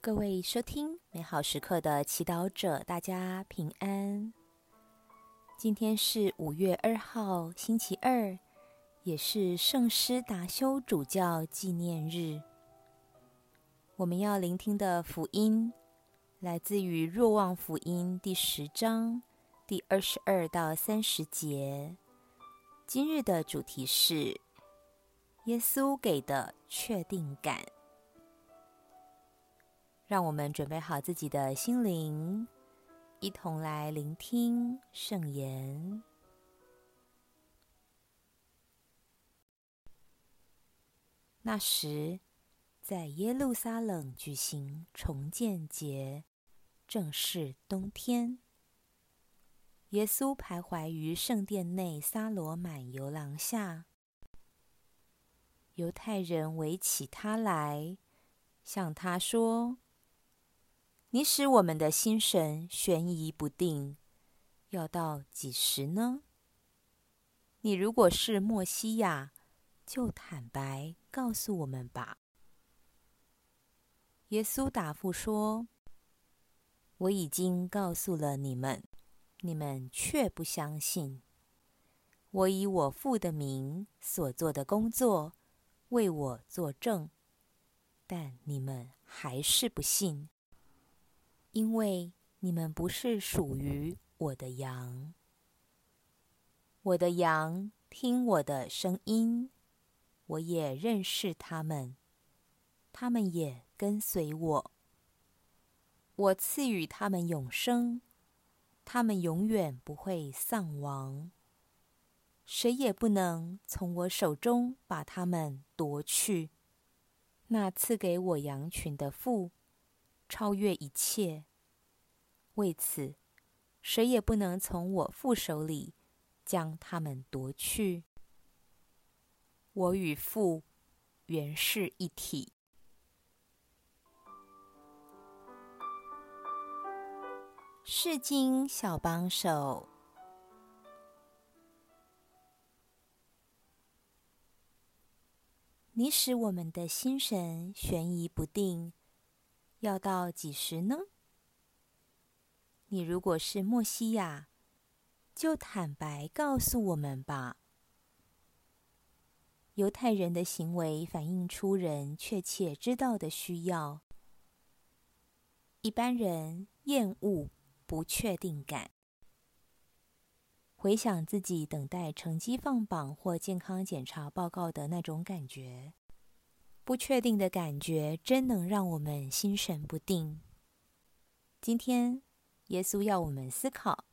各位收听美好时刻的祈祷者，大家平安。今天是五月二号，星期二，也是圣施达修主教纪念日。我们要聆听的福音来自于《若望福音》第十章第二十二到三十节。今日的主题是耶稣给的确定感。让我们准备好自己的心灵，一同来聆听圣言。那时，在耶路撒冷举行重建节，正是冬天。耶稣徘徊于圣殿内撒罗满游廊下，犹太人围起他来，向他说。你使我们的心神悬疑不定，要到几时呢？你如果是默西亚，就坦白告诉我们吧。耶稣答复说：“我已经告诉了你们，你们却不相信。我以我父的名所做的工作，为我作证，但你们还是不信。”因为你们不是属于我的羊，我的羊听我的声音，我也认识他们，他们也跟随我。我赐予他们永生，他们永远不会丧亡，谁也不能从我手中把他们夺去。那赐给我羊群的父，超越一切。为此，谁也不能从我父手里将他们夺去。我与父原是一体。释经小帮手，你使我们的心神悬疑不定，要到几时呢？你如果是默西亚，就坦白告诉我们吧。犹太人的行为反映出人确切知道的需要。一般人厌恶不确定感。回想自己等待成绩放榜或健康检查报告的那种感觉，不确定的感觉真能让我们心神不定。今天，耶稣要我们思考，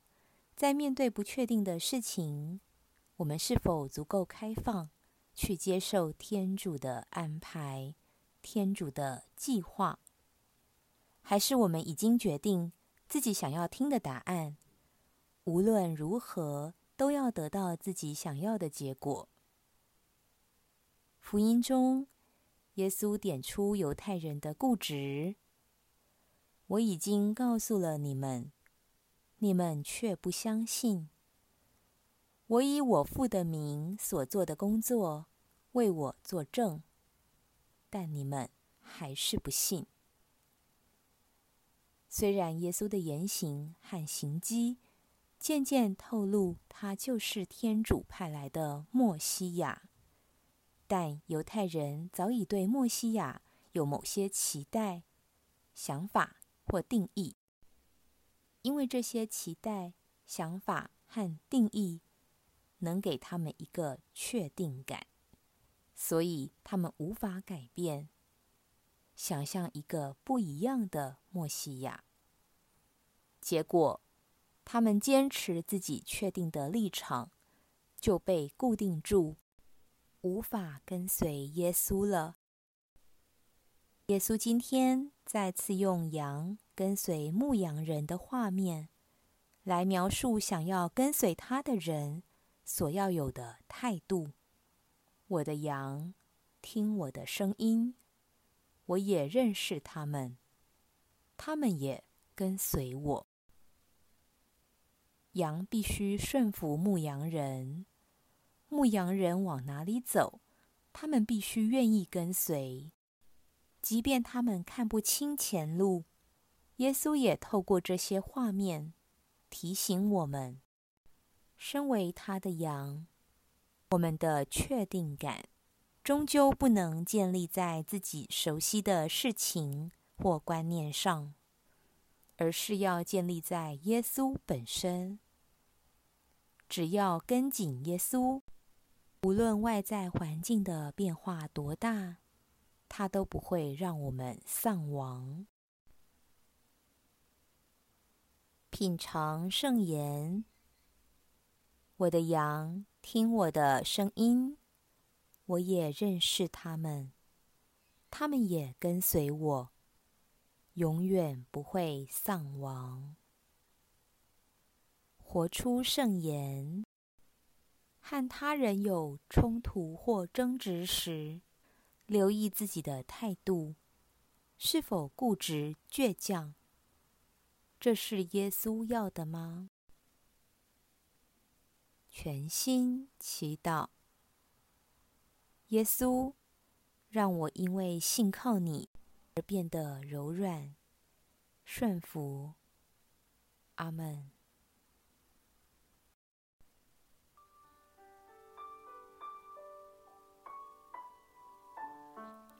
在面对不确定的事情，我们是否足够开放，去接受天主的安排、天主的计划？还是我们已经决定自己想要听的答案，无论如何都要得到自己想要的结果？福音中，耶稣点出犹太人的固执。我已经告诉了你们，你们却不相信。我以我父的名所做的工作，为我作证，但你们还是不信。虽然耶稣的言行和行迹渐渐透露他就是天主派来的默西亚，但犹太人早已对默西亚有某些期待、想法。或定义，因为这些期待、想法和定义能给他们一个确定感，所以他们无法改变，想象一个不一样的默西亚。结果，他们坚持自己确定的立场，就被固定住，无法跟随耶稣了。耶稣今天再次用羊跟随牧羊人的画面，来描述想要跟随他的人所要有的态度。我的羊听我的声音，我也认识他们，他们也跟随我。羊必须顺服牧羊人，牧羊人往哪里走，他们必须愿意跟随。即便他们看不清前路，耶稣也透过这些画面提醒我们：身为他的羊，我们的确定感终究不能建立在自己熟悉的事情或观念上，而是要建立在耶稣本身。只要跟紧耶稣，无论外在环境的变化多大，他都不会让我们丧亡。品尝圣言，我的羊听我的声音，我也认识他们，他们也跟随我，永远不会丧亡。活出圣言，和他人有冲突或争执时，留意自己的态度是否固执倔强。这是耶稣要的吗？全心祈祷，耶稣，让我因为信靠你而变得柔软、顺服。阿门。